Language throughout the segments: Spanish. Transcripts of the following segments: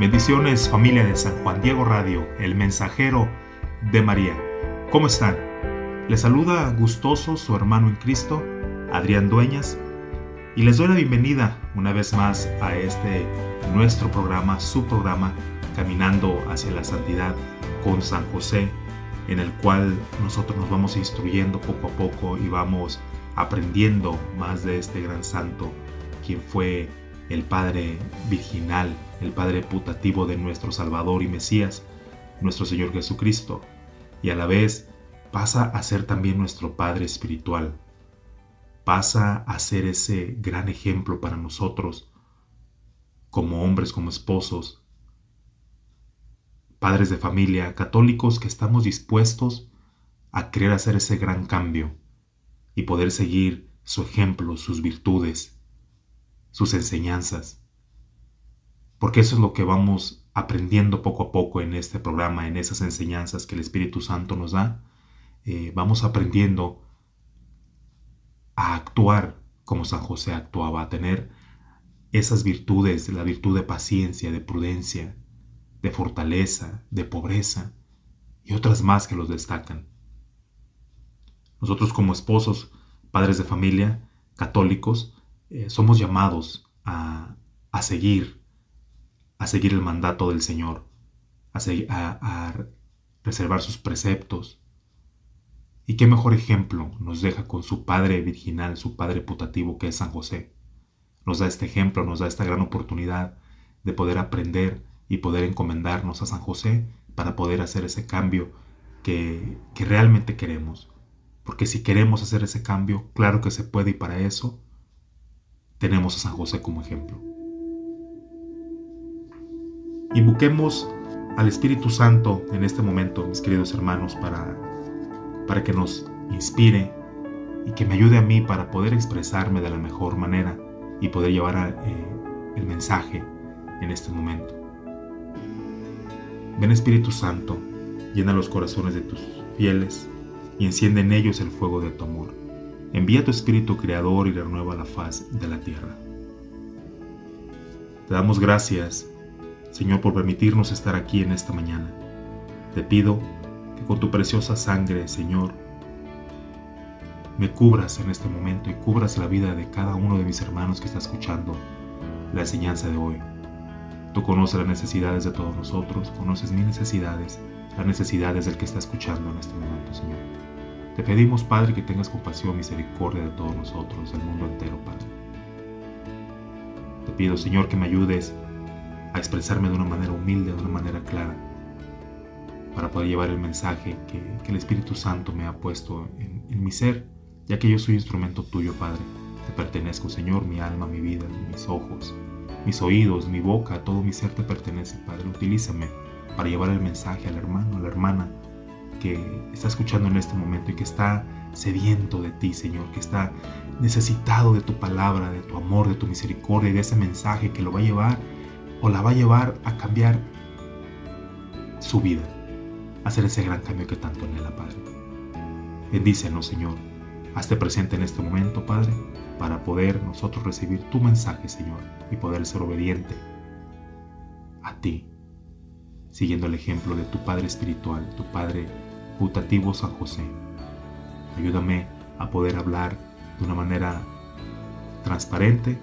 Bendiciones familia de San Juan Diego Radio, el mensajero de María. ¿Cómo están? Les saluda gustoso su hermano en Cristo, Adrián Dueñas, y les doy la bienvenida una vez más a este nuestro programa, su programa, Caminando hacia la Santidad con San José, en el cual nosotros nos vamos instruyendo poco a poco y vamos aprendiendo más de este gran santo, quien fue el Padre virginal, el Padre putativo de nuestro Salvador y Mesías, nuestro Señor Jesucristo, y a la vez pasa a ser también nuestro Padre espiritual, pasa a ser ese gran ejemplo para nosotros, como hombres, como esposos, padres de familia, católicos que estamos dispuestos a querer hacer ese gran cambio y poder seguir su ejemplo, sus virtudes, sus enseñanzas. Porque eso es lo que vamos aprendiendo poco a poco en este programa, en esas enseñanzas que el Espíritu Santo nos da. Eh, vamos aprendiendo a actuar como San José actuaba, a tener esas virtudes, la virtud de paciencia, de prudencia, de fortaleza, de pobreza y otras más que los destacan. Nosotros como esposos, padres de familia, católicos, eh, somos llamados a, seguir, a seguir el mandato del Señor, a, a reservar sus preceptos. Y qué mejor ejemplo nos deja con su Padre virginal, su Padre putativo que es San José. Nos da este ejemplo, nos da esta gran oportunidad de poder aprender y poder encomendarnos a San José para poder hacer ese cambio que, que realmente queremos. Porque si queremos hacer ese cambio, claro que se puede y para eso tenemos a San José como ejemplo. Invoquemos al Espíritu Santo en este momento, mis queridos hermanos, para, para que nos inspire y que me ayude a mí para poder expresarme de la mejor manera y poder llevar eh, el mensaje en este momento. Ven Espíritu Santo, llena los corazones de tus fieles y enciende en ellos el fuego de tu amor. Envía tu Espíritu Creador y renueva la faz de la tierra. Te damos gracias, Señor, por permitirnos estar aquí en esta mañana. Te pido que con tu preciosa sangre, Señor, me cubras en este momento y cubras la vida de cada uno de mis hermanos que está escuchando la enseñanza de hoy. Tú conoces las necesidades de todos nosotros, conoces mis necesidades, las necesidades del que está escuchando en este momento, Señor. Te pedimos, Padre, que tengas compasión, misericordia de todos nosotros, del mundo entero, Padre. Te pido, Señor, que me ayudes a expresarme de una manera humilde, de una manera clara, para poder llevar el mensaje que, el Espíritu Santo me ha puesto en, en mi ser, ya que yo soy instrumento tuyo, Padre. Te pertenezco, Señor, mi alma, mi vida, mis ojos, mis oídos, mi boca, todo mi ser te pertenece, Padre. Utilízame para llevar el mensaje al hermano, a la hermana que está escuchando en este momento y que está sediento de ti, Señor, que está necesitado de tu palabra, de tu amor, de tu misericordia y de ese mensaje que lo va a llevar o la va a llevar a cambiar su vida, a hacer ese gran cambio que tanto anhela, Padre. Bendícenos, Señor. Hazte presente en este momento, Padre, para poder nosotros recibir tu mensaje, Señor, y poder ser obediente a ti, siguiendo el ejemplo de tu Padre espiritual, tu Padre putativo San José. Ayúdame a poder hablar de una manera transparente,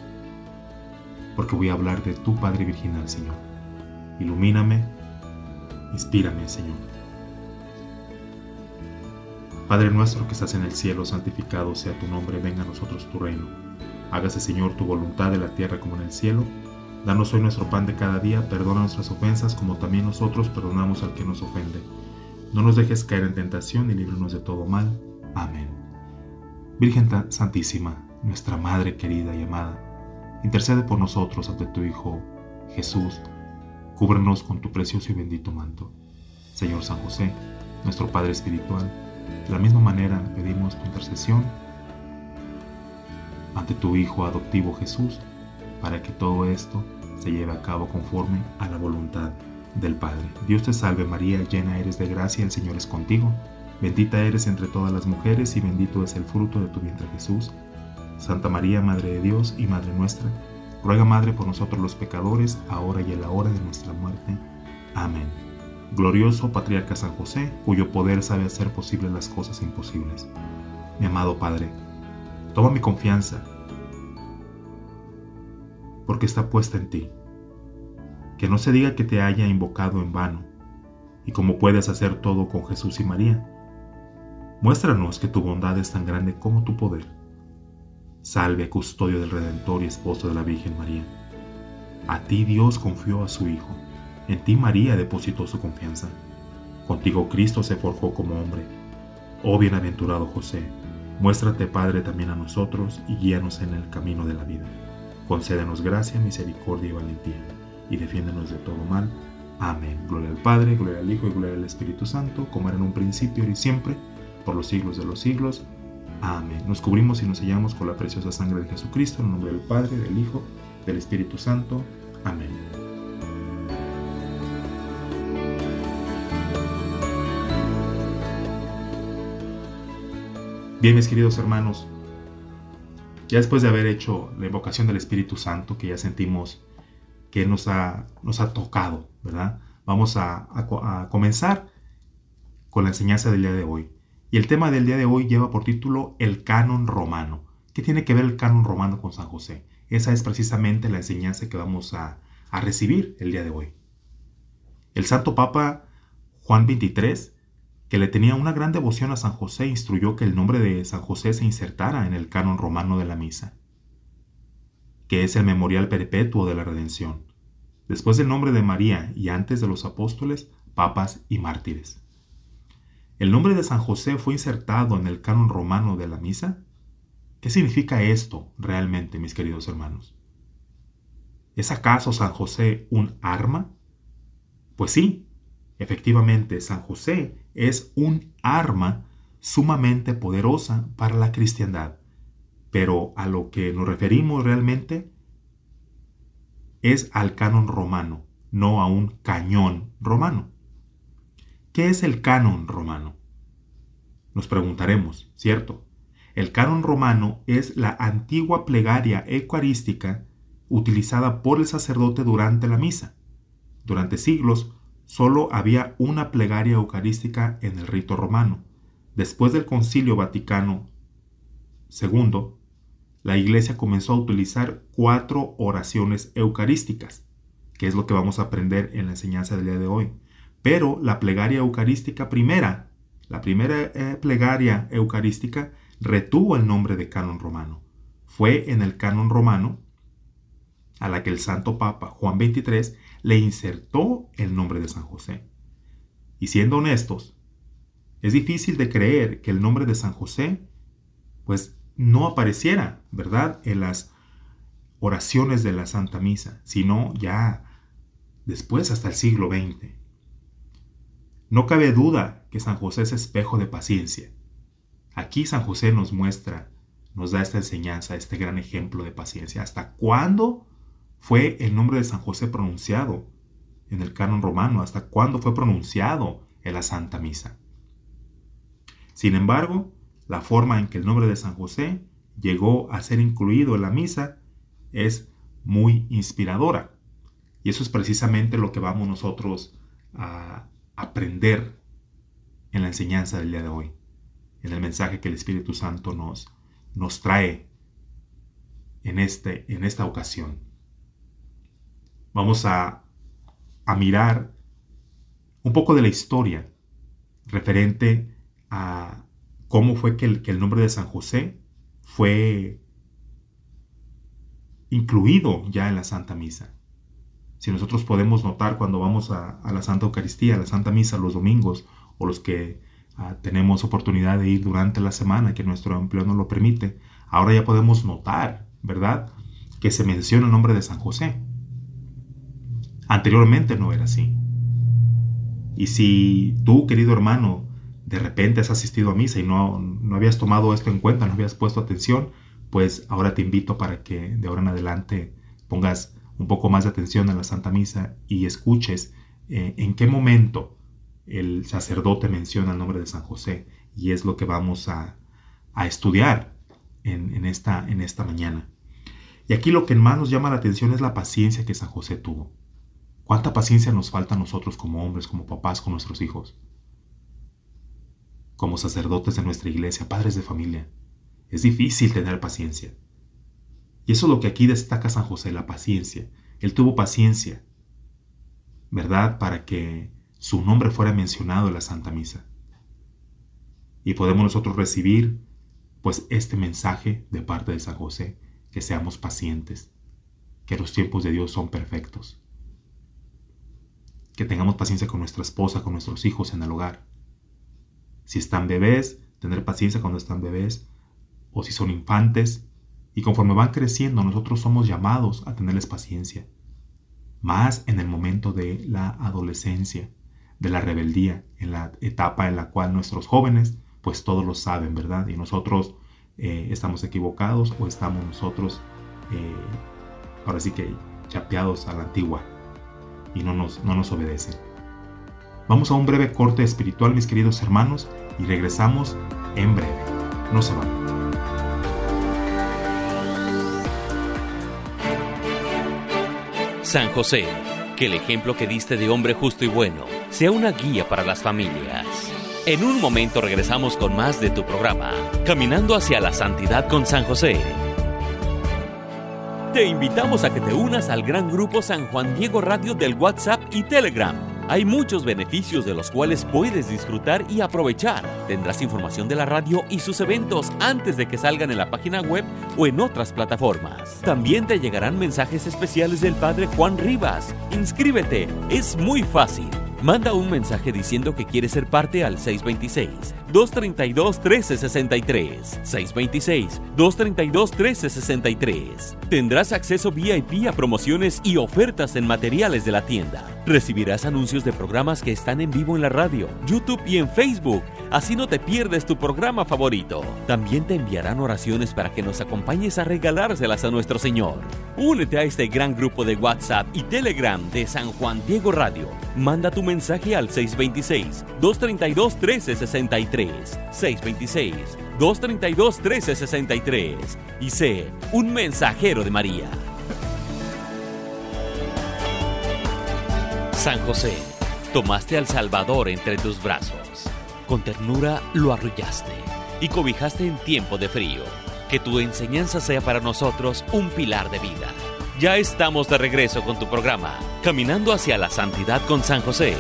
porque voy a hablar de tu Padre virginal, Señor. Ilumíname, inspírame, Señor. Padre nuestro que estás en el cielo, santificado sea tu nombre, venga a nosotros tu reino. Hágase, Señor, tu voluntad en la tierra como en el cielo. Danos hoy nuestro pan de cada día, perdona nuestras ofensas como también nosotros perdonamos al que nos ofende. No nos dejes caer en tentación y líbranos de todo mal. Amén. Virgen Santísima, nuestra Madre querida y amada, intercede por nosotros ante tu Hijo Jesús, Cúbrenos con tu precioso y bendito manto. Señor San José, nuestro Padre Espiritual, de la misma manera pedimos tu intercesión ante tu Hijo adoptivo Jesús, para que todo esto se lleve a cabo conforme a la voluntad del Padre. Dios te salve María, llena eres de gracia, el Señor es contigo. Bendita eres entre todas las mujeres y bendito es el fruto de tu vientre Jesús. Santa María, Madre de Dios y Madre nuestra, ruega Madre por nosotros los pecadores, ahora y en la hora de nuestra muerte. Amén. Glorioso Patriarca San José, cuyo poder sabe hacer posibles las cosas imposibles. Mi amado Padre, toma mi confianza, porque está puesta en ti. Que no se diga que te haya invocado en vano, y como puedes hacer todo con Jesús y María, muéstranos que tu bondad es tan grande como tu poder. Salve, custodio del Redentor y esposo de la Virgen María. A ti Dios confió a su Hijo, en ti María depositó su confianza. Contigo Cristo se forjó como hombre. Oh bienaventurado José, muéstrate Padre también a nosotros y guíanos en el camino de la vida. Concédenos gracia, misericordia y valentía, y defiéndenos de todo mal. Amén. Gloria al Padre, gloria al Hijo y gloria al Espíritu Santo, como era en un principio y siempre, por los siglos de los siglos. Amén. Nos cubrimos y nos sellamos con la preciosa sangre de Jesucristo, en el nombre del Padre, del Hijo, del Espíritu Santo. Amén. Bien, mis queridos hermanos, ya después de haber hecho la invocación del Espíritu Santo, que ya sentimos que nos ha, nos ha tocado, ¿verdad? Vamos a, a comenzar con la enseñanza del día de hoy. Y el tema del día de hoy lleva por título El canon romano. ¿Qué tiene que ver el canon romano con San José? Esa es precisamente la enseñanza que vamos a, recibir el día de hoy. El Santo Papa Juan XXIII que le tenía una gran devoción a San José, instruyó que el nombre de San José se insertara en el canon romano de la misa, que es el memorial perpetuo de la redención, después del nombre de María y antes de los apóstoles, papas y mártires. ¿El nombre de San José fue insertado en el canon romano de la misa? ¿Qué significa esto realmente, mis queridos hermanos? ¿Es acaso San José un arma? Pues sí, Efectivamente, San José es un arma sumamente poderosa para la cristiandad, pero a lo que nos referimos realmente es al canon romano, no a un cañón romano. ¿Qué es el canon romano? Nos preguntaremos, ¿cierto? El canon romano es la antigua plegaria eucarística utilizada por el sacerdote durante la misa. Durante siglos, solo había una plegaria eucarística en el rito romano. Después del Concilio Vaticano II, la Iglesia comenzó a utilizar cuatro oraciones eucarísticas, que es lo que vamos a aprender en la enseñanza del día de hoy. Pero la plegaria eucarística primera, la primera eh, plegaria eucarística, retuvo el nombre de canon romano. Fue en el canon romano a la que el Santo Papa Juan XXIII le insertó el nombre de San José. Y siendo honestos, es difícil de creer que el nombre de San José pues no apareciera, ¿verdad?, en las oraciones de la Santa Misa, sino ya después hasta el siglo XX. No cabe duda que San José es espejo de paciencia. Aquí San José nos muestra, nos da esta enseñanza, este gran ejemplo de paciencia. ¿Hasta cuándo fue el nombre de San José pronunciado en el canon romano? ¿Hasta cuándo fue pronunciado en la Santa Misa? Sin embargo, la forma en que el nombre de San José llegó a ser incluido en la misa es muy inspiradora. Y eso es precisamente lo que vamos nosotros a aprender en la enseñanza del día de hoy, en el mensaje que el Espíritu Santo nos, nos trae en, este, en esta ocasión vamos a, mirar un poco de la historia referente a cómo fue que el, que el nombre de San José fue incluido ya en la Santa Misa. Si nosotros podemos notar cuando vamos a, la Santa Eucaristía, a la Santa Misa los domingos, o los que ah, tenemos oportunidad de ir durante la semana, que nuestro empleo nos lo permite, ahora ya podemos notar, ¿verdad? Que se menciona el nombre de San José. Anteriormente no era así. Y si tú, querido hermano, de repente has asistido a misa y no, no habías tomado esto en cuenta, no habías puesto atención, pues ahora te invito para que de ahora en adelante pongas un poco más de atención en la Santa Misa y escuches eh, en qué momento el sacerdote menciona el nombre de San José y es lo que vamos a, estudiar en, esta, en esta mañana. Y aquí lo que más nos llama la atención es la paciencia que San José tuvo. ¿Cuánta paciencia nos falta a nosotros como hombres, como papás, con nuestros hijos? Como sacerdotes de nuestra iglesia, padres de familia. Es difícil tener paciencia. Y eso es lo que aquí destaca San José, la paciencia. Él tuvo paciencia, ¿verdad? Para que su nombre fuera mencionado en la Santa Misa. Y podemos nosotros recibir, pues, este mensaje de parte de San José, que seamos pacientes, que los tiempos de Dios son perfectos, que tengamos paciencia con nuestra esposa, con nuestros hijos en el hogar. Si están bebés, tener paciencia cuando están bebés, o si son infantes, y conforme van creciendo nosotros somos llamados a tenerles paciencia, más en el momento de la adolescencia, de la rebeldía, en la etapa en la cual nuestros jóvenes, pues todos lo saben, ¿verdad? Y nosotros eh, estamos equivocados o estamos nosotros, eh, ahora sí que chapeados a la antigua y no nos, no nos obedecen. Vamos a un breve corte espiritual, mis queridos hermanos, y regresamos en breve. No se van. San José, que el ejemplo que diste de hombre justo y bueno sea una guía para las familias. En un momento regresamos con más de tu programa, Caminando hacia la Santidad con San José. Te invitamos a que te unas al gran grupo San Juan Diego Radio del WhatsApp y Telegram hay muchos beneficios de los cuales puedes disfrutar y aprovechar. Tendrás información de la radio y sus eventos antes de que salgan en la página web o en otras plataformas. También te llegarán mensajes especiales del Padre Juan Rivas. Inscríbete, es muy fácil. Manda un mensaje diciendo que quieres ser parte al 626-232-1363. 626-232-1363. Tendrás acceso VIP a promociones y ofertas en materiales de la tienda. Recibirás anuncios de programas que están en vivo en la radio, YouTube y en Facebook. Así no te pierdes tu programa favorito. También te enviarán oraciones para que nos acompañes a regalárselas a nuestro Señor. Únete a este gran grupo de WhatsApp y Telegram de San Juan Diego Radio. Manda tu mensaje al 626-232-1363. 626-232-1363. Y sé un mensajero de María. San José, tomaste al Salvador entre tus brazos. Con ternura lo arrullaste y cobijaste en tiempo de frío que tu enseñanza sea para nosotros un pilar de vida. Ya estamos de regreso con tu programa, Caminando hacia la Santidad con San José.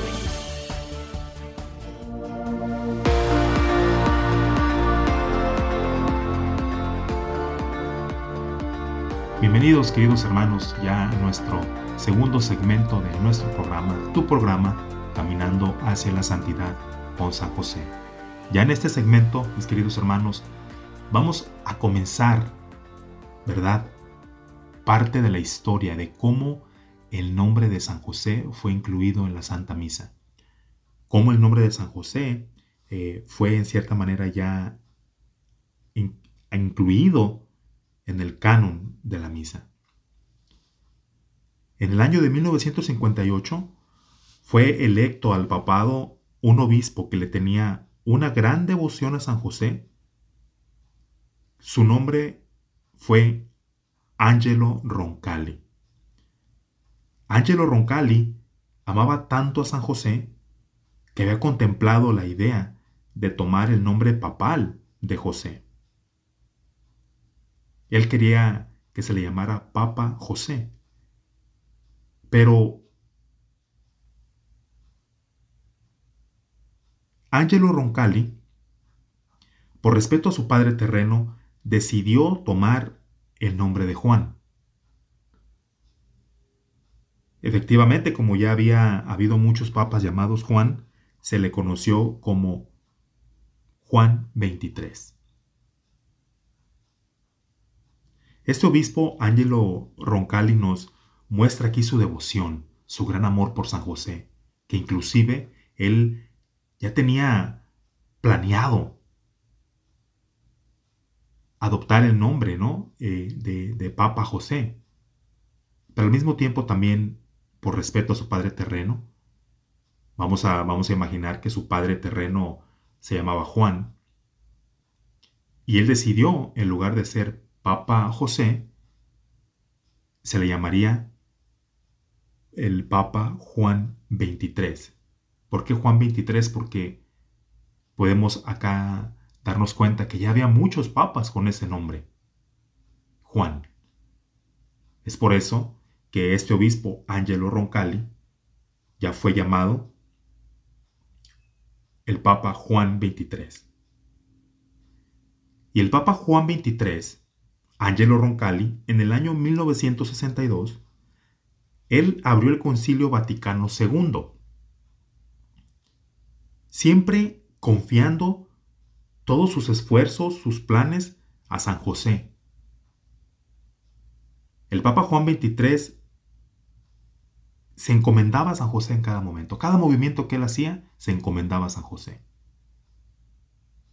Bienvenidos queridos hermanos ya a nuestro segundo segmento de nuestro programa, tu programa, Caminando hacia la Santidad con San José. Ya en este segmento, mis queridos hermanos, Vamos a comenzar, ¿verdad? Parte de la historia de cómo el nombre de San José fue incluido en la Santa Misa. Cómo el nombre de San José eh, fue en cierta manera ya incluido en el canon de la misa. En el año de 1958 fue electo al papado un obispo que le tenía una gran devoción a San José su nombre fue Angelo Roncalli. Angelo Roncalli amaba tanto a San José que había contemplado la idea de tomar el nombre papal de José. Él quería que se le llamara Papa José. Pero Angelo Roncalli, por respeto a su padre terreno, decidió tomar el nombre de Juan. Efectivamente, como ya había habido muchos papas llamados Juan, se le conoció como Juan 23. Este obispo, Angelo Roncalli, nos muestra aquí su devoción su gran amor por San José, que inclusive él ya tenía planeado adoptar el nombre ¿no? Eh, de, de Papa José, pero al mismo tiempo también por respeto a su padre terreno. Vamos a, vamos a imaginar que su padre terreno se llamaba Juan. Y él decidió, en lugar de ser Papa José, se le llamaría el Papa Juan 23. ¿Por qué Juan 23? Porque podemos acá darnos cuenta que ya había muchos papas con ese nombre. Juan. Es por eso que este obispo Angelo Roncalli ya fue llamado el Papa Juan XXIII. Y el Papa Juan XXIII, Angelo Roncalli, en el año 1962, él abrió el Concilio Vaticano II, siempre confiando todos sus esfuerzos, sus planes a San José. El Papa Juan XXIII se encomendaba a San José en cada momento. Cada movimiento que él hacía se encomendaba a San José.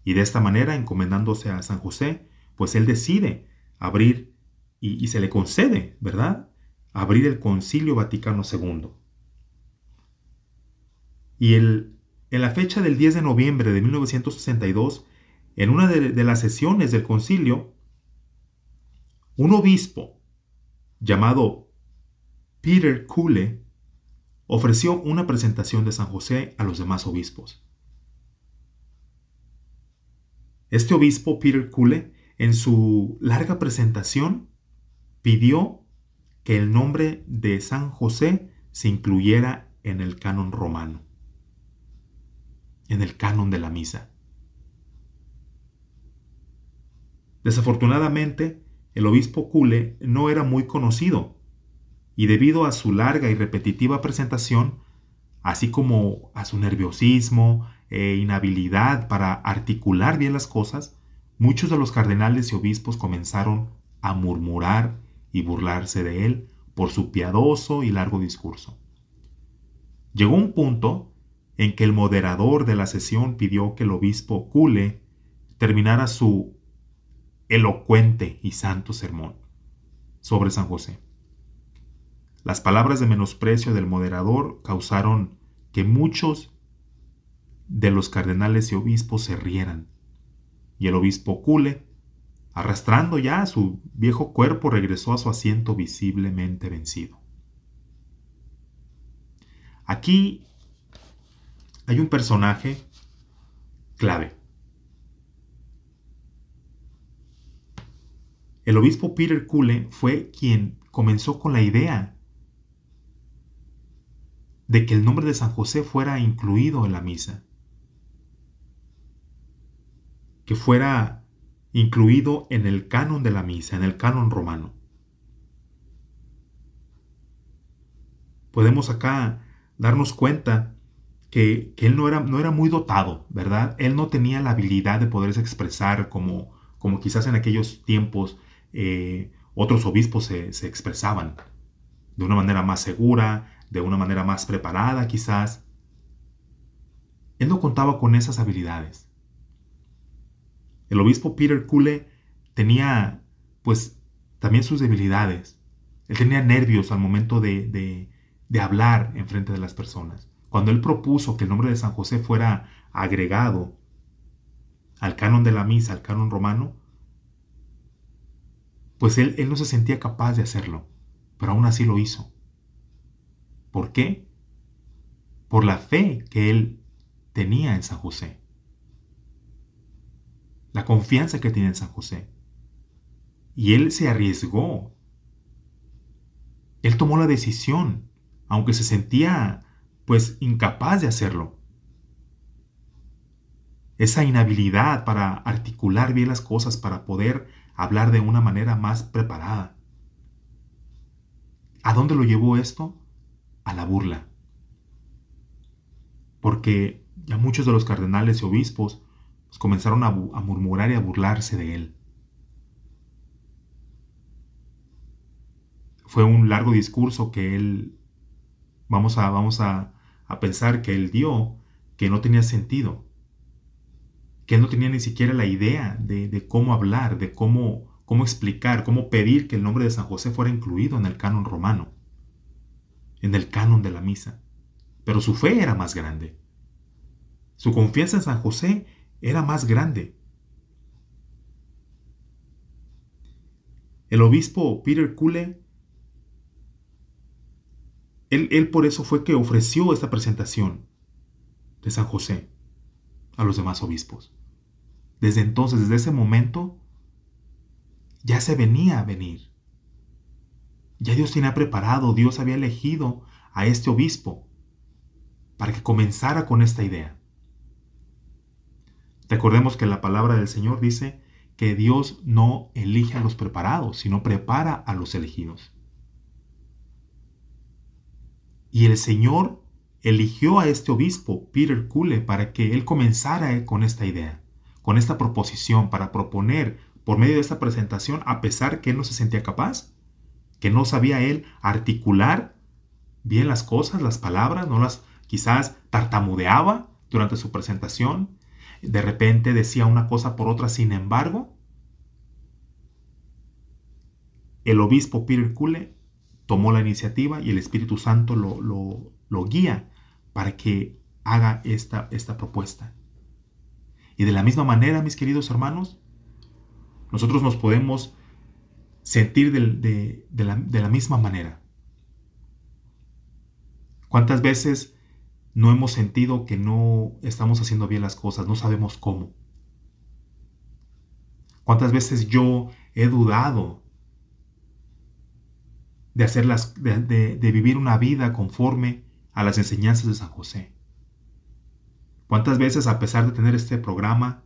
Y de esta manera, encomendándose a San José, pues él decide abrir y, se le concede, ¿verdad? Abrir el Concilio Vaticano II. Y el, en la fecha del 10 de noviembre de 1962, en una de, las sesiones del concilio, un obispo llamado Peter Kule ofreció una presentación de San José a los demás obispos. Este obispo, Peter Kule, en su larga presentación, pidió que el nombre de San José se incluyera en el canon romano, en el canon de la misa. Desafortunadamente, el obispo Kule no era muy conocido y debido a su larga y repetitiva presentación, así como a su nerviosismo e inhabilidad para articular bien las cosas, muchos de los cardenales y obispos comenzaron a murmurar y burlarse de él por su piadoso y largo discurso. Llegó un punto en que el moderador de la sesión pidió que el obispo Cule terminara su elocuente y santo sermón sobre San José. Las palabras de menosprecio del moderador causaron que muchos de los cardenales y obispos se rieran, y el obispo Cule, arrastrando ya su viejo cuerpo, regresó a su asiento visiblemente vencido. Aquí hay un personaje clave. El obispo Peter Cule fue quien comenzó con la idea de que el nombre de San José fuera incluido en la misa, que fuera incluido en el canon de la misa, en el canon romano. Podemos acá darnos cuenta que, él no era, no era, muy dotado, ¿verdad? Él no tenía la habilidad de poderse expresar como, como quizás en aquellos tiempos eh, otros obispos se, se expresaban, de una manera más segura, de una manera más preparada quizás. Él no contaba con esas habilidades. El obispo Peter Kule tenía pues también sus debilidades. Él tenía nervios al momento de, de, de hablar en frente de las personas. Cuando él propuso que el nombre de San José fuera agregado al canon de la misa, al canon romano, pues él, no se sentía capaz de hacerlo, pero aún así lo hizo. ¿Por qué? Por la fe que él tenía en San José. La confianza que tiene en San José. Y él se arriesgó. Él tomó la decisión, aunque se sentía pues incapaz de hacerlo. Esa inhabilidad para articular bien las cosas, para poder hablar de una manera más preparada. ¿A dónde lo llevó esto? a la burla. Porque ya muchos de los cardenales y obispos pues, comenzaron a, a murmurar y a burlarse de él. Fue un largo discurso que él Vamos a, vamos a, pensar que él dio que no tenía sentido, que él no tenía ni siquiera la idea de, cómo hablar, de cómo, cómo explicar, cómo pedir que el nombre de San José fuera incluido en el canon romano, en el canon de la misa. Pero su fe era más grande. Su confianza en San José era más grande. El obispo Peter Kule, él, él, por eso fue que ofreció esta presentación de San José a los demás obispos. Desde entonces, desde ese momento, ya se venía a venir. Ya Dios tenía preparado, Dios había elegido a este obispo para que comenzara con esta idea. Recordemos que la palabra del Señor dice que Dios no elige a los preparados, sino prepara a los elegidos. Y el Señor eligió a este obispo, Peter Kule, para que él comenzara con esta idea, con esta proposición, para proponer por medio de esta presentación, a pesar que él no se sentía capaz, que no sabía él articular bien las cosas, las palabras, no las quizás tartamudeaba durante su presentación, de repente decía una cosa por otra, sin embargo, el obispo Peter Kule tomó la iniciativa y el Espíritu Santo lo, lo, guía para que haga esta, esta propuesta. Y de la misma manera, mis queridos hermanos, nosotros nos podemos sentir de, la, de la misma manera. ¿Cuántas veces no hemos sentido que no estamos haciendo bien las cosas, no sabemos cómo. ¿Cuántas veces yo he dudado de, hacer de, de vivir una vida conforme a las enseñanzas de San José? ¿Cuántas veces a pesar de tener este programa,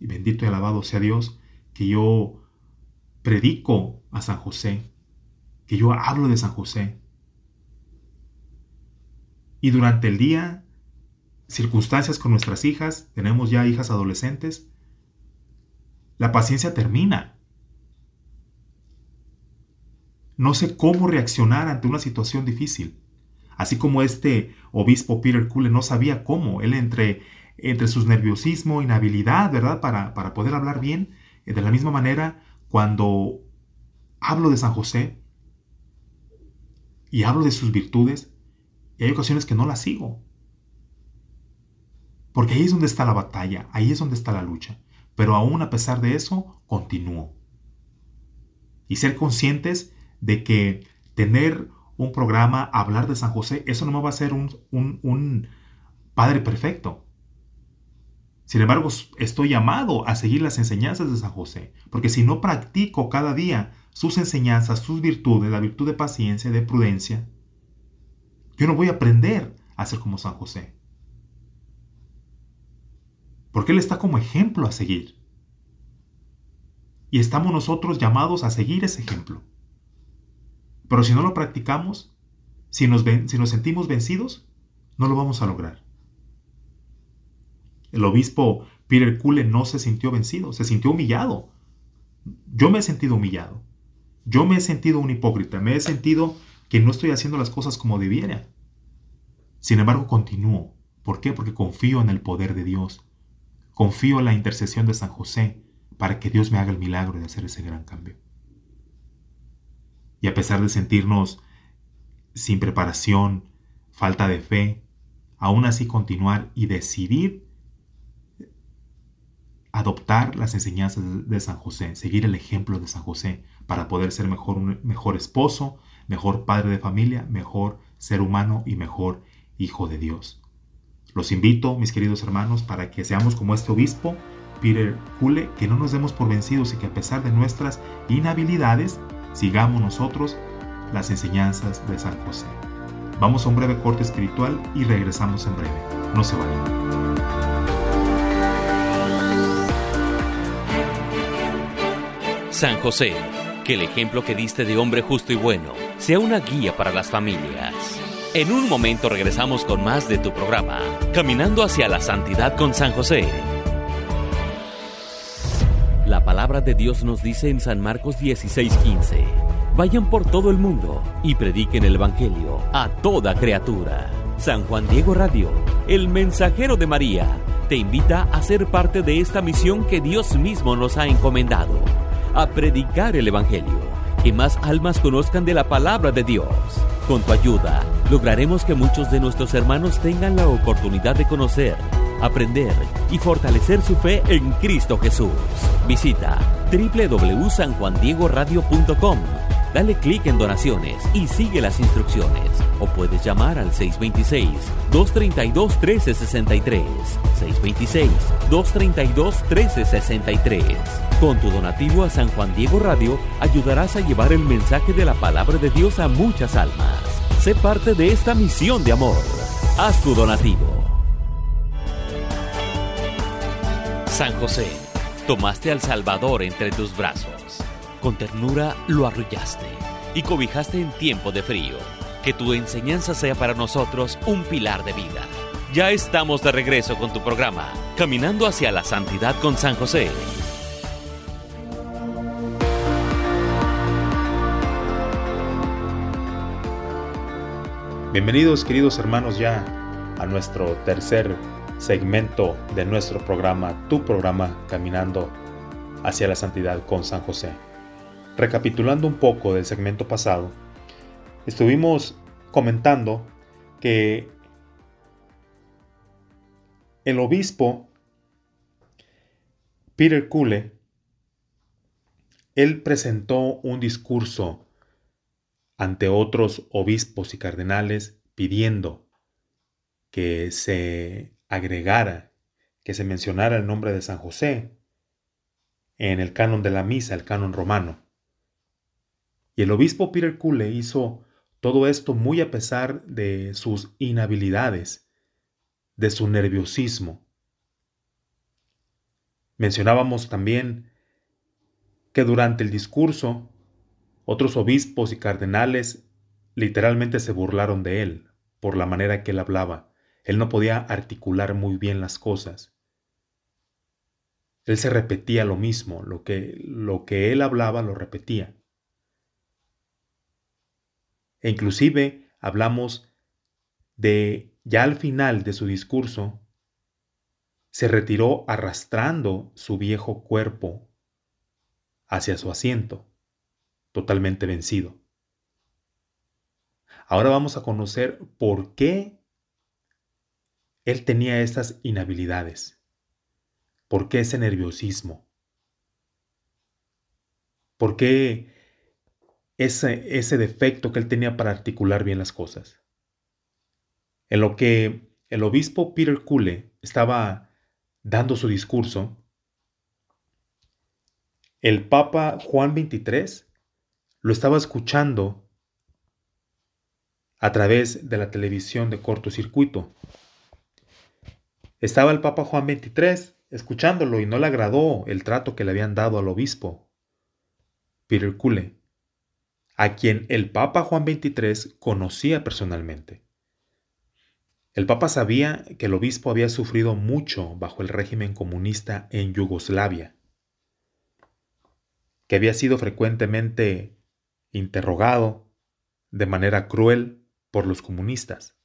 y bendito y alabado sea Dios, que yo predico a San José, que yo hablo de San José, y durante el día, circunstancias con nuestras hijas, tenemos ya hijas adolescentes, la paciencia termina. No sé cómo reaccionar ante una situación difícil. Así como este obispo Peter Kule no sabía cómo, él entre, entre sus nerviosismo, inhabilidad, ¿verdad? Para, para poder hablar bien, eh, de la misma manera, cuando hablo de San José y hablo de sus virtudes, y hay ocasiones que no la sigo. Porque ahí es donde está la batalla, ahí es donde está la lucha. Pero aún a pesar de eso, continúo. Y ser conscientes de que tener un programa, hablar de San José, eso no me va a ser un, un padre perfecto. Sin embargo, estoy llamado a seguir las enseñanzas de San José, porque si no practico cada día sus enseñanzas, sus virtudes, la virtud de paciencia, de prudencia, yo no voy a aprender a ser como San José. Porque Él está como ejemplo a seguir. Y estamos nosotros llamados a seguir ese ejemplo. Pero si no lo practicamos, si nos, sentimos vencidos, no lo vamos a lograr. El obispo Peter Kule no se sintió vencido, se sintió humillado. Yo me he sentido humillado. Yo me he sentido un hipócrita, me he sentido que no estoy haciendo las cosas como debiera. Sin embargo, continúo. ¿Por qué? Porque confío en el poder de Dios. Confío en la intercesión de San José para que Dios me haga el milagro de hacer ese gran cambio. Y a pesar de sentirnos sin preparación, falta de fe, aún así continuar y decidir adoptar las enseñanzas de San José, seguir el ejemplo de San José para poder ser mejor, un mejor esposo, mejor padre de familia, mejor ser humano y mejor hijo de Dios. Los invito, mis queridos hermanos, para que seamos como este obispo, Peter Kule, que no nos demos por vencidos y que a pesar de nuestras inhabilidades, sigamos nosotros las enseñanzas de San José. Vamos a un breve corte espiritual y regresamos en breve. No se vayan. San José que el ejemplo que diste de hombre justo y bueno sea una guía para las familias. En un momento regresamos con más de tu programa, Caminando hacia la Santidad con San José. La palabra de Dios nos dice en San Marcos 16:15, Vayan por todo el mundo y prediquen el Evangelio a toda criatura. San Juan Diego Radio, el mensajero de María, te invita a ser parte de esta misión que Dios mismo nos ha encomendado, a predicar el Evangelio, que más almas conozcan de la palabra de Dios. Con tu ayuda, lograremos que muchos de nuestros hermanos tengan la oportunidad de conocer, aprender y fortalecer su fe en Cristo Jesús. Visita www.sanjuandiegoradio.com Dale clic en donaciones y sigue las instrucciones. O puedes llamar al 626-232-1363. 626-232-1363. Con tu donativo a San Juan Diego Radio ayudarás a llevar el mensaje de la palabra de Dios a muchas almas. Sé parte de esta misión de amor. Haz tu donativo. San José, tomaste al Salvador entre tus brazos con ternura lo arrullaste y cobijaste en tiempo de frío. Que tu enseñanza sea para nosotros un pilar de vida. Ya estamos de regreso con tu programa, Caminando hacia la Santidad con San José. Bienvenidos queridos hermanos ya a nuestro tercer segmento de nuestro programa, tu programa Caminando hacia la Santidad con San José. Recapitulando un poco del segmento pasado, estuvimos comentando que el obispo Peter Kule, él presentó un discurso ante otros obispos y cardenales pidiendo que se agregara, que se mencionara el nombre de San José en el canon de la misa, el canon romano. Y el obispo Peter Kule hizo todo esto muy a pesar de sus inhabilidades, de su nerviosismo. Mencionábamos también que durante el discurso otros obispos y cardenales literalmente se burlaron de él por la manera que él hablaba. Él no podía articular muy bien las cosas. Él se repetía lo mismo, lo que, lo que él hablaba lo repetía. E inclusive hablamos de, ya al final de su discurso, se retiró arrastrando su viejo cuerpo hacia su asiento, totalmente vencido. Ahora vamos a conocer por qué él tenía estas inhabilidades, por qué ese nerviosismo, por qué ese, ese defecto que él tenía para articular bien las cosas. En lo que el obispo Peter Kule estaba dando su discurso, el Papa Juan XXIII lo estaba escuchando a través de la televisión de cortocircuito. Estaba el Papa Juan XXIII escuchándolo y no le agradó el trato que le habían dado al obispo Peter Kule a quien el Papa Juan XXIII conocía personalmente. El Papa sabía que el obispo había sufrido mucho bajo el régimen comunista en Yugoslavia, que había sido frecuentemente interrogado de manera cruel por los comunistas,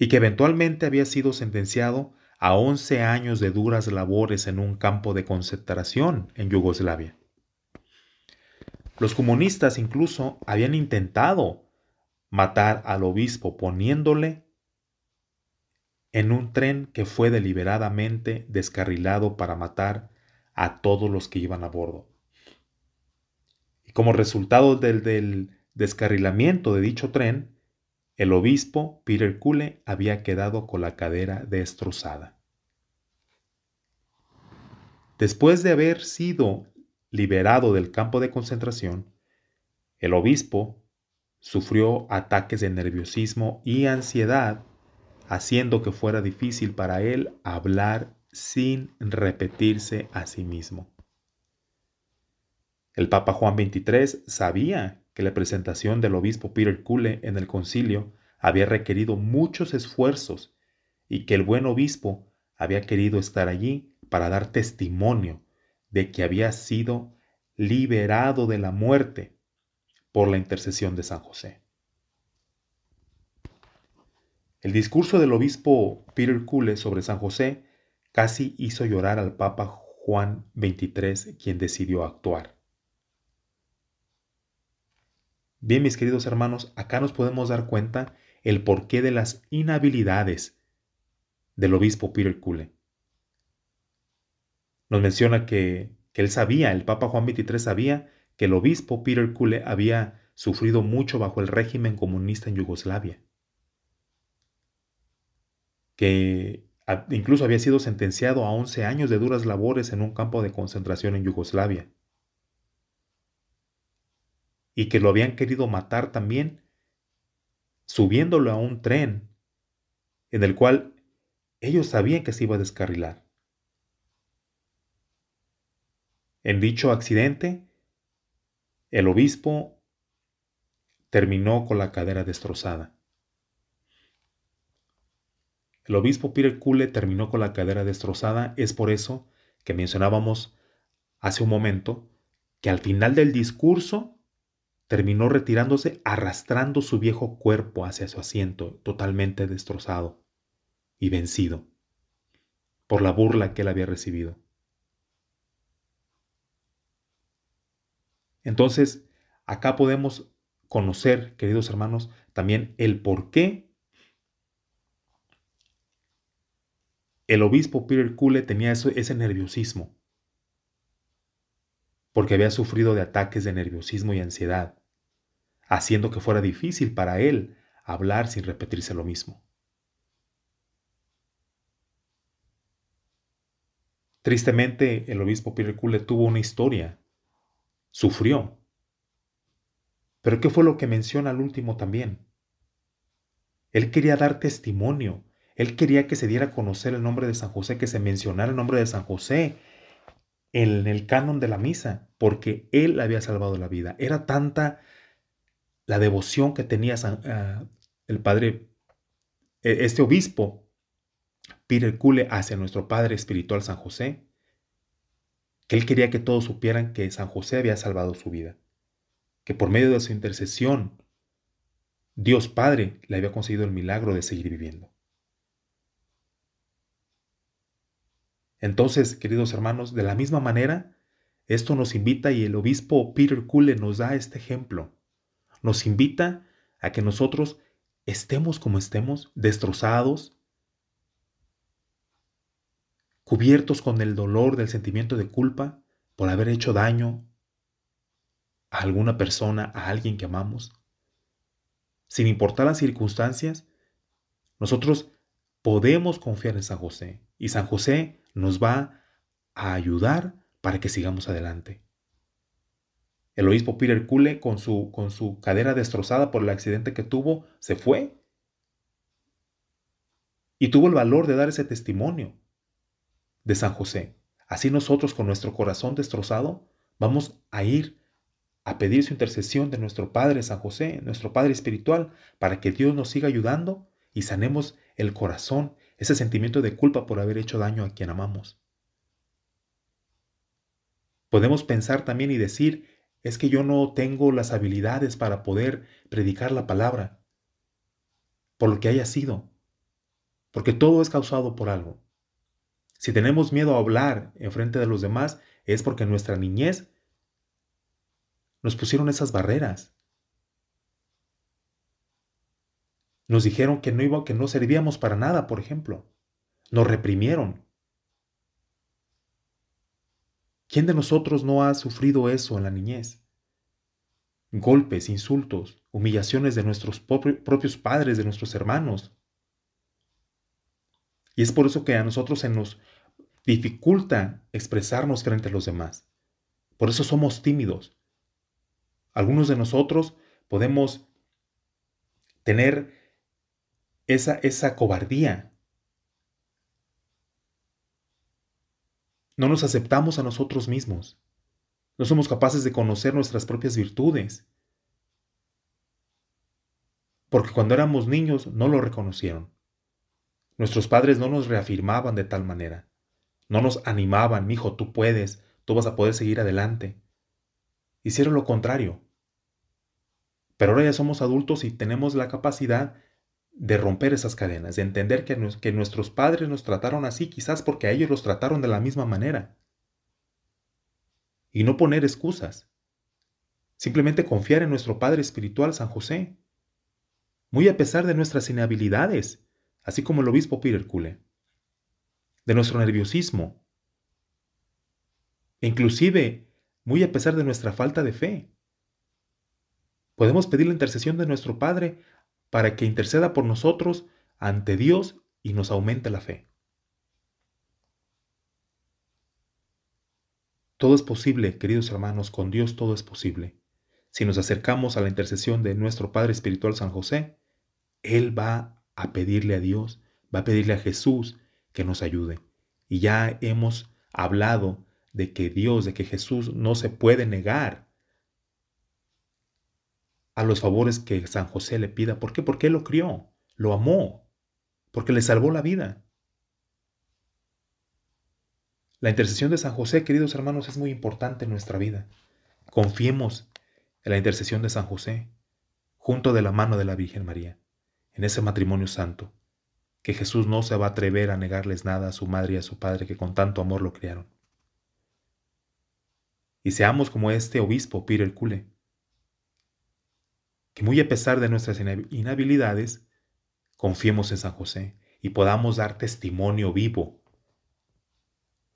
y que eventualmente había sido sentenciado a 11 años de duras labores en un campo de concentración en Yugoslavia. Los comunistas incluso habían intentado matar al obispo poniéndole en un tren que fue deliberadamente descarrilado para matar a todos los que iban a bordo. Y como resultado del, descarrilamiento de dicho tren, el obispo Peter Kule había quedado con la cadera destrozada. Después de haber sido liberado del campo de concentración, el obispo sufrió ataques de nerviosismo y ansiedad, haciendo que fuera difícil para él hablar sin repetirse a sí mismo. El Papa Juan XXIII sabía que la presentación del obispo Peter Kule en el concilio había requerido muchos esfuerzos y que el buen obispo había querido estar allí para dar testimonio de que había sido liberado de la muerte por la intercesión de San José. El discurso del obispo Peter Cule sobre San José casi hizo llorar al Papa Juan XXIII, quien decidió actuar. Bien, mis queridos hermanos, acá nos podemos dar cuenta el porqué de las inhabilidades del obispo Peter Cule. Nos menciona que, él sabía, el Papa Juan XXIII sabía que el obispo Peter Cule había sufrido mucho bajo el régimen comunista en Yugoslavia que incluso había sido sentenciado a 11 años de duras labores en un campo de concentración en Yugoslavia. Y que lo habían querido matar también subiéndolo a un tren en el cual ellos sabían que se iba a descarrilar. En dicho accidente, el obispo terminó con la cadera destrozada. El obispo Peter Kule terminó con la cadera destrozada. Es por eso que mencionábamos hace un momento que al final del discurso terminó retirándose arrastrando su viejo cuerpo hacia su asiento, totalmente destrozado y vencido por la burla que él había recibido. Entonces, acá podemos conocer, queridos hermanos, también el por qué el obispo Peter Kule tenía ese nerviosismo, porque había sufrido de ataques de nerviosismo y ansiedad, haciendo que fuera difícil para él hablar sin repetirse lo mismo. Tristemente, el obispo Kule tuvo una historia, sufrió. Pero ¿qué fue lo que menciona al último también? Él quería dar testimonio él quería que se diera a conocer el nombre de San José, que se mencionara el nombre de San José en el canon de la misa, porque él había salvado la vida. Era tanta la devoción que tenía ah, el padre, e, este obispo, Peter Cule, hacia nuestro padre espiritual San José, que él quería que todos supieran que San José había salvado su vida, que por medio de su intercesión, Dios Padre le había conseguido el milagro de seguir viviendo. Entonces, queridos hermanos, de la misma manera, esto nos invita y el obispo Peter Kule nos da este ejemplo. Nos invita a que nosotros estemos como estemos, destrozados, cubiertos con el dolor del sentimiento de culpa por haber hecho daño a alguna persona, a alguien que amamos. Sin importar las circunstancias, nosotros podemos confiar en San José. Y San José nos va a ayudar para que sigamos adelante. El obispo Peter Kule, con su, con su cadera destrozada por el accidente que tuvo, se fue. Y tuvo el valor de dar ese testimonio de San José. Así nosotros, con nuestro corazón destrozado, vamos a ir a pedir su intercesión de nuestro Padre San José, nuestro Padre espiritual, para que Dios nos siga ayudando y sanemos el corazón ese sentimiento de culpa por haber hecho daño a quien amamos. Podemos pensar también y decir, es que yo no tengo las habilidades para poder predicar la palabra, por lo que haya sido, porque todo es causado por algo. Si tenemos miedo a hablar en frente de los demás, es porque en nuestra niñez nos pusieron esas barreras. Nos dijeron que no iba, que no servíamos para nada, por ejemplo. Nos reprimieron. ¿Quién de nosotros no ha sufrido eso en la niñez? Golpes, insultos, humillaciones de nuestros propios padres, de nuestros hermanos. Y es por eso que a nosotros se nos dificulta expresarnos frente a los demás. Por eso somos tímidos. Algunos de nosotros podemos tener esa, esa cobardía. No nos aceptamos a nosotros mismos. No somos capaces de conocer nuestras propias virtudes. Porque cuando éramos niños no lo reconocieron. Nuestros padres no nos reafirmaban de tal manera. No nos animaban, hijo, tú puedes, tú vas a poder seguir adelante. hicieron lo contrario. Pero ahora ya somos adultos y tenemos la capacidad de romper esas cadenas, de entender que, que nuestros padres nos trataron así, quizás porque a ellos los trataron de la misma manera. Y no poner excusas. Simplemente confiar en nuestro Padre Espiritual San José, muy a pesar de nuestras inhabilidades, así como el obispo Peter de nuestro nerviosismo, e inclusive muy a pesar de nuestra falta de fe. Podemos pedir la intercesión de nuestro Padre para que interceda por nosotros ante Dios y nos aumente la fe. Todo es posible, queridos hermanos, con Dios todo es posible. Si nos acercamos a la intercesión de nuestro Padre Espiritual San José, Él va a pedirle a Dios, va a pedirle a Jesús que nos ayude. Y ya hemos hablado de que Dios, de que Jesús no se puede negar a los favores que San José le pida. ¿Por qué? Porque Él lo crió, lo amó, porque le salvó la vida. La intercesión de San José, queridos hermanos, es muy importante en nuestra vida. Confiemos en la intercesión de San José, junto de la mano de la Virgen María, en ese matrimonio santo, que Jesús no se va a atrever a negarles nada a su madre y a su padre que con tanto amor lo criaron. Y seamos como este obispo Peter Cule, que muy a pesar de nuestras inhabilidades, confiemos en San José y podamos dar testimonio vivo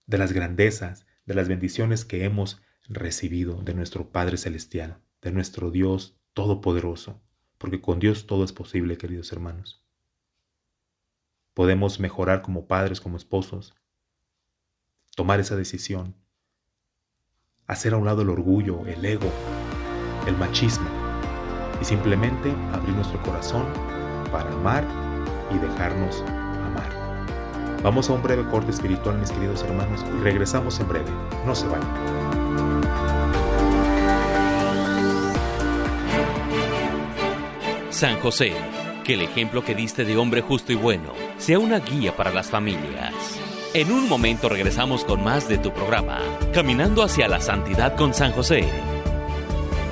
de las grandezas, de las bendiciones que hemos recibido de nuestro Padre Celestial de nuestro Dios Todopoderoso, porque con Dios todo es posible, queridos hermanos. Podemos mejorar como padres, como esposos, tomar esa decisión, hacer a un lado el orgullo, el ego, el machismo, y simplemente abrir nuestro corazón para amar y dejarnos amar. Vamos a un breve corte espiritual, mis queridos hermanos, y regresamos en breve. No se vayan. San José, que el ejemplo que diste de hombre justo y bueno sea una guía para las familias. En un momento regresamos con más de tu programa, Caminando hacia la Santidad con San José.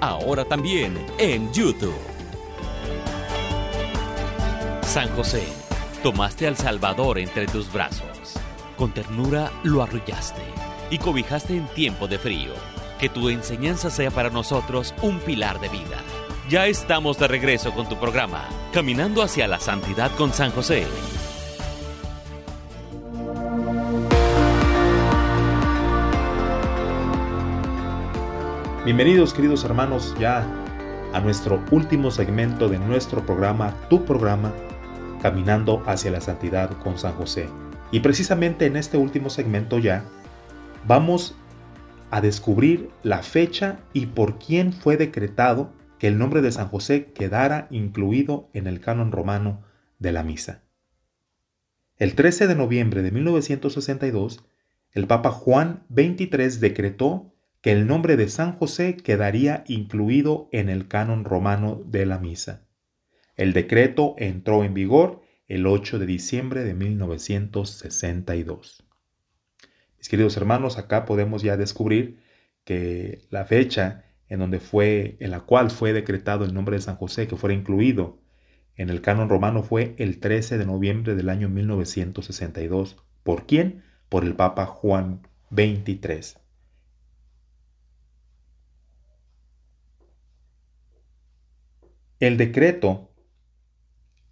ahora también en YouTube. San José, tomaste al Salvador entre tus brazos. Con ternura lo arrullaste y cobijaste en tiempo de frío. Que tu enseñanza sea para nosotros un pilar de vida ya estamos de regreso con tu programa, Caminando hacia la Santidad con San José. Bienvenidos queridos hermanos ya a nuestro último segmento de nuestro programa, tu programa, Caminando hacia la Santidad con San José. Y precisamente en este último segmento ya vamos a descubrir la fecha y por quién fue decretado que el nombre de San José quedara incluido en el canon romano de la misa. El 13 de noviembre de 1962, el Papa Juan XXIII decretó que el nombre de San José quedaría incluido en el canon romano de la misa. El decreto entró en vigor el 8 de diciembre de 1962. Mis queridos hermanos, acá podemos ya descubrir que la fecha en donde fue, en la cual fue decretado el nombre de San José que fuera incluido en el canon romano fue el 13 de noviembre del año 1962. ¿Por quién? Por el Papa Juan XXIII. El decreto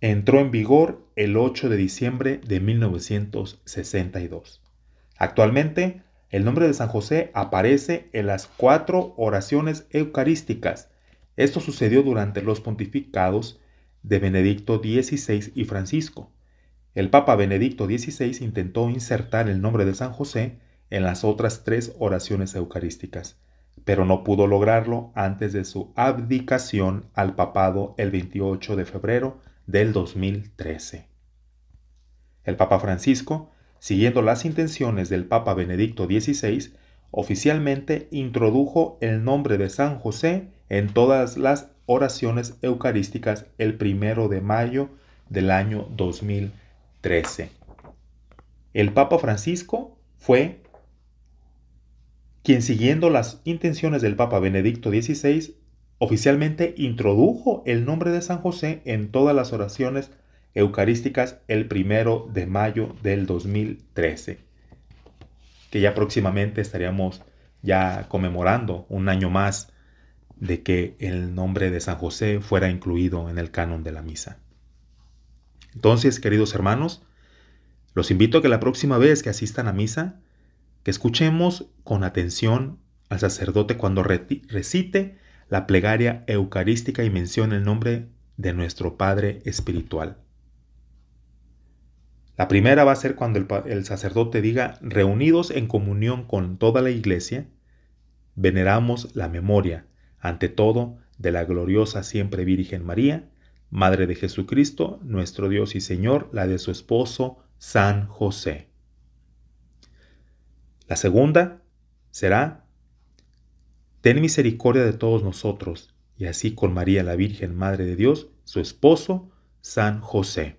entró en vigor el 8 de diciembre de 1962. Actualmente el nombre de San José aparece en las cuatro oraciones eucarísticas. Esto sucedió durante los pontificados de Benedicto XVI y Francisco. El Papa Benedicto XVI intentó insertar el nombre de San José en las otras tres oraciones eucarísticas, pero no pudo lograrlo antes de su abdicación al papado el 28 de febrero del 2013. El Papa Francisco, siguiendo las intenciones del Papa Benedicto XVI, oficialmente introdujo el nombre de San José en todas las oraciones eucarísticas el primero de mayo del año 2013. El Papa Francisco fue quien siguiendo las intenciones del Papa Benedicto XVI, oficialmente introdujo el nombre de San José en todas las oraciones eucarísticas el primero de mayo del 2013, que ya próximamente estaríamos ya conmemorando un año más de que el nombre de San José fuera incluido en el canon de la misa. Entonces, queridos hermanos, los invito a que la próxima vez que asistan a misa, escuchemos con atención al sacerdote cuando recite la plegaria eucarística y mencione el nombre de nuestro Padre Espiritual. La primera va a ser cuando el, sacerdote diga, reunidos en comunión con toda la iglesia, veneramos la memoria, ante todo, de la gloriosa siempre Virgen María, Madre de Jesucristo, nuestro Dios y Señor, la de su esposo, San José. La segunda será, ten misericordia de todos nosotros, y así con María la Virgen, Madre de Dios, su esposo, San José.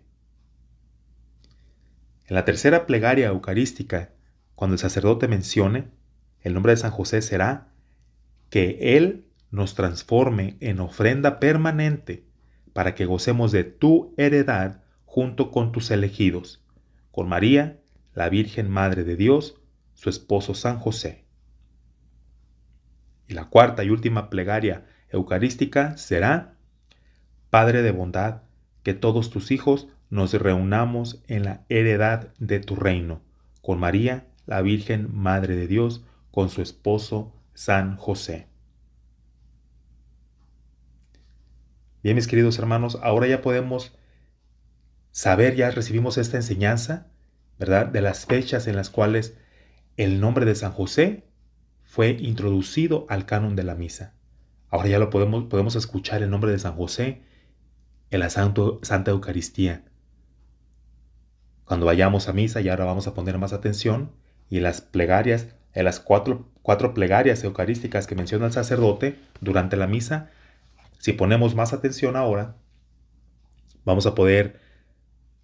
En la tercera plegaria eucarística, cuando el sacerdote mencione, el nombre de San José será que Él nos transforme en ofrenda permanente para que gocemos de tu heredad junto con tus elegidos, con María, la Virgen Madre de Dios, su esposo San José. Y la cuarta y última plegaria eucarística será, Padre de bondad, que todos tus hijos nos reunamos en la heredad de tu reino, con María, la Virgen Madre de Dios, con su esposo San José. Bien, mis queridos hermanos, ahora ya podemos saber, ya recibimos esta enseñanza, ¿verdad? De las fechas en las cuales el nombre de San José fue introducido al canon de la misa. Ahora ya lo podemos, podemos escuchar el nombre de San José en la Santa Eucaristía. Cuando vayamos a misa, y ahora vamos a poner más atención, y las plegarias, las cuatro, cuatro plegarias eucarísticas que menciona el sacerdote durante la misa, si ponemos más atención ahora, vamos a poder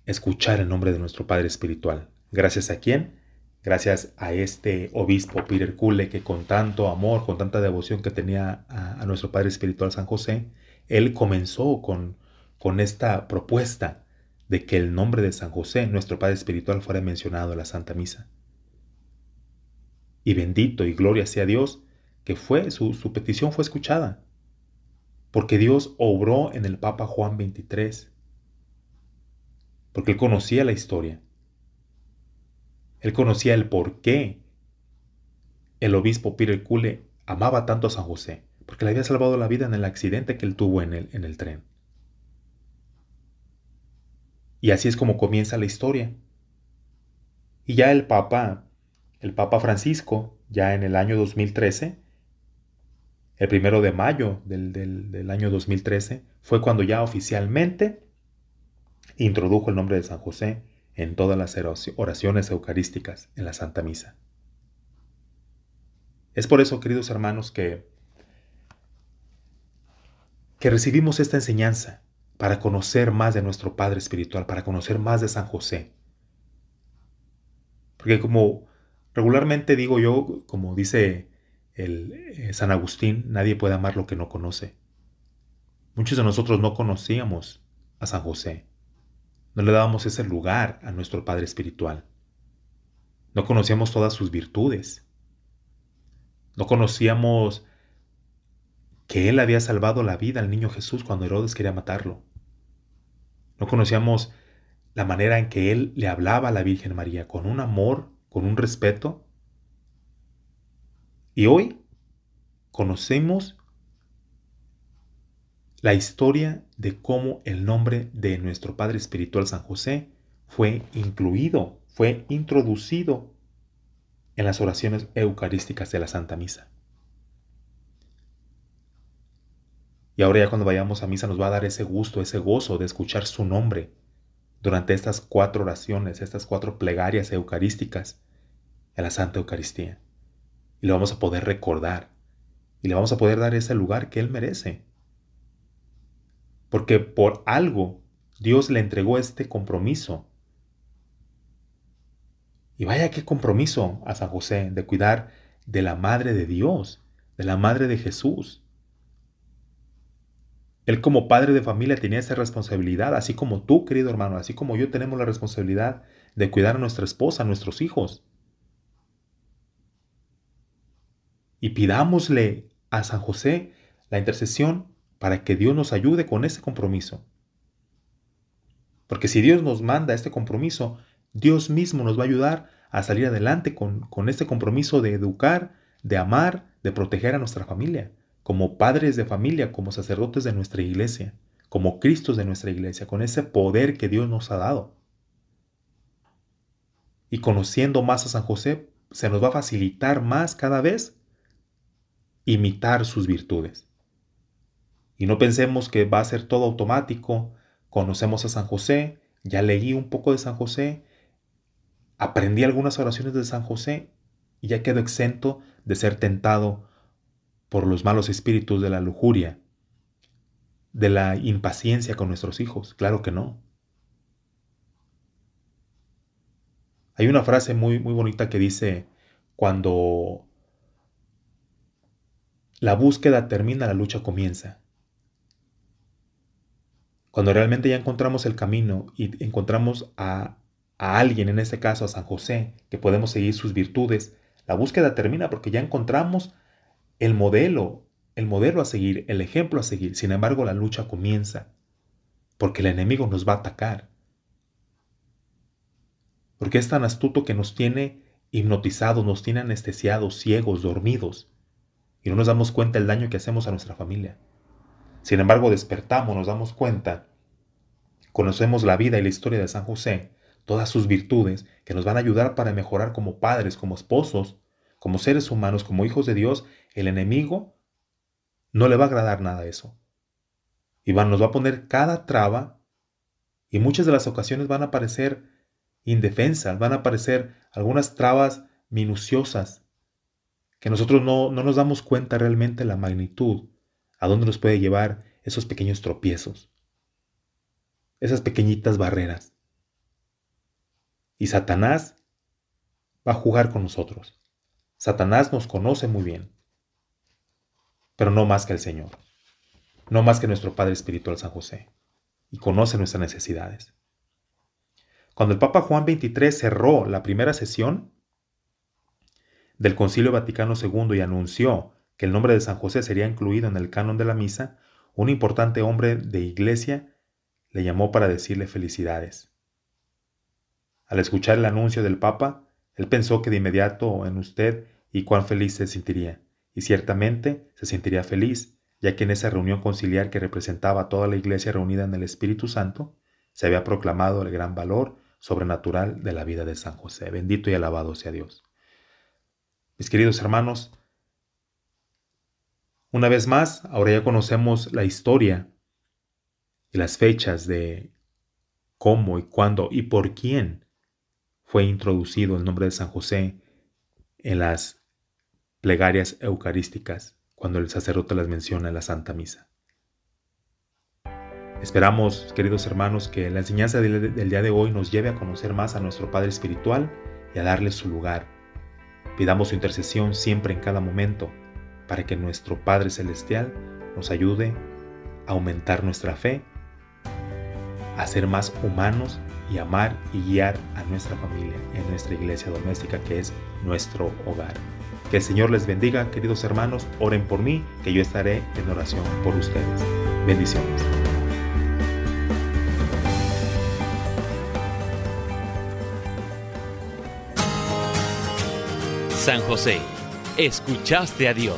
escuchar el nombre de nuestro Padre Espiritual. Gracias a quién? Gracias a este obispo Peter que con tanto amor, con tanta devoción que tenía a, nuestro Padre Espiritual San José, él comenzó con, con esta propuesta de que el nombre de San José, nuestro Padre Espiritual, fuera mencionado en la Santa Misa. Y bendito y gloria sea Dios que fue, su, su petición fue escuchada, porque Dios obró en el Papa Juan XXIII, porque él conocía la historia, él conocía el por qué el obispo Peter Cule amaba tanto a San José, porque le había salvado la vida en el accidente que él tuvo en el, en el tren. Y así es como comienza la historia. Y ya el Papa, el Papa Francisco, ya en el año 2013, el primero de mayo del, del, año 2013, fue cuando ya oficialmente introdujo el nombre de San José en todas las oraciones eucarísticas en la Santa Misa. Es por eso, queridos hermanos, que, que recibimos esta enseñanza para conocer más de nuestro Padre Espiritual, para conocer más de San José. Porque como regularmente digo yo, como dice el, eh, San Agustín, nadie puede amar lo que no conoce. Muchos de nosotros no conocíamos a San José. No le dábamos ese lugar a nuestro Padre Espiritual. No conocíamos todas sus virtudes. No conocíamos que Él había salvado la vida al niño Jesús cuando Herodes quería matarlo. No conocíamos la manera en que Él le hablaba a la Virgen María, con un amor, con un respeto. Y hoy conocemos la historia de cómo el nombre de nuestro Padre Espiritual San José fue incluido, fue introducido en las oraciones eucarísticas de la Santa Misa. Y ahora ya cuando vayamos a misa nos va a dar ese gusto, ese gozo de escuchar su nombre durante estas cuatro oraciones, estas cuatro plegarias eucarísticas en la Santa Eucaristía. Y le vamos a poder recordar y le vamos a poder dar ese lugar que Él merece. Porque por algo Dios le entregó este compromiso. Y vaya qué compromiso a San José de cuidar de la Madre de Dios, de la Madre de Jesús. Él como padre de familia tenía esa responsabilidad, así como tú, querido hermano, así como yo tenemos la responsabilidad de cuidar a nuestra esposa, a nuestros hijos. Y pidámosle a San José la intercesión para que Dios nos ayude con ese compromiso. Porque si Dios nos manda este compromiso, Dios mismo nos va a ayudar a salir adelante con, con este compromiso de educar, de amar, de proteger a nuestra familia como padres de familia, como sacerdotes de nuestra iglesia, como Cristos de nuestra iglesia, con ese poder que Dios nos ha dado. Y conociendo más a San José, se nos va a facilitar más cada vez imitar sus virtudes. Y no pensemos que va a ser todo automático, conocemos a San José, ya leí un poco de San José, aprendí algunas oraciones de San José y ya quedo exento de ser tentado por los malos espíritus de la lujuria, de la impaciencia con nuestros hijos. Claro que no. Hay una frase muy, muy bonita que dice, cuando la búsqueda termina, la lucha comienza. Cuando realmente ya encontramos el camino y encontramos a, alguien, en este caso a San José, que podemos seguir sus virtudes, la búsqueda termina porque ya encontramos el modelo, el modelo a seguir, el ejemplo a seguir. Sin embargo, la lucha comienza porque el enemigo nos va a atacar. Porque es tan astuto que nos tiene hipnotizados, nos tiene anestesiados, ciegos, dormidos, y no nos damos cuenta del daño que hacemos a nuestra familia. Sin embargo, despertamos, nos damos cuenta, conocemos la vida y la historia de San José, todas sus virtudes que nos van a ayudar para mejorar como padres, como esposos, como seres humanos, como hijos de Dios, el enemigo no le va a agradar nada eso. Y nos va a poner cada traba y muchas de las ocasiones van a parecer indefensas, van a aparecer algunas trabas minuciosas que nosotros no, no nos damos cuenta realmente la magnitud, a dónde nos puede llevar esos pequeños tropiezos, esas pequeñitas barreras. Y Satanás va a jugar con nosotros. Satanás nos conoce muy bien, pero no más que el Señor, no más que nuestro Padre Espiritual San José, y conoce nuestras necesidades. Cuando el Papa Juan XXIII cerró la primera sesión del Concilio Vaticano II y anunció que el nombre de San José sería incluido en el canon de la misa, un importante hombre de iglesia le llamó para decirle felicidades. Al escuchar el anuncio del Papa, él pensó que de inmediato en usted y cuán feliz se sentiría. Y ciertamente se sentiría feliz, ya que en esa reunión conciliar que representaba a toda la iglesia reunida en el Espíritu Santo, se había proclamado el gran valor sobrenatural de la vida de San José. Bendito y alabado sea Dios. Mis queridos hermanos, una vez más, ahora ya conocemos la historia y las fechas de cómo y cuándo y por quién fue introducido el nombre de San José en las plegarias eucarísticas cuando el sacerdote las menciona en la Santa Misa. Esperamos, queridos hermanos, que la enseñanza del, día de hoy nos lleve a conocer más a nuestro Padre Espiritual y a darle su lugar. Pidamos su intercesión siempre en cada momento para que nuestro Padre Celestial nos ayude a aumentar nuestra fe, a ser más humanos y amar y guiar a nuestra familia en nuestra iglesia doméstica que es nuestro hogar. Que el Señor les bendiga, queridos hermanos. Oren por mí, que yo estaré en oración por ustedes. Bendiciones. San José, escuchaste a Dios,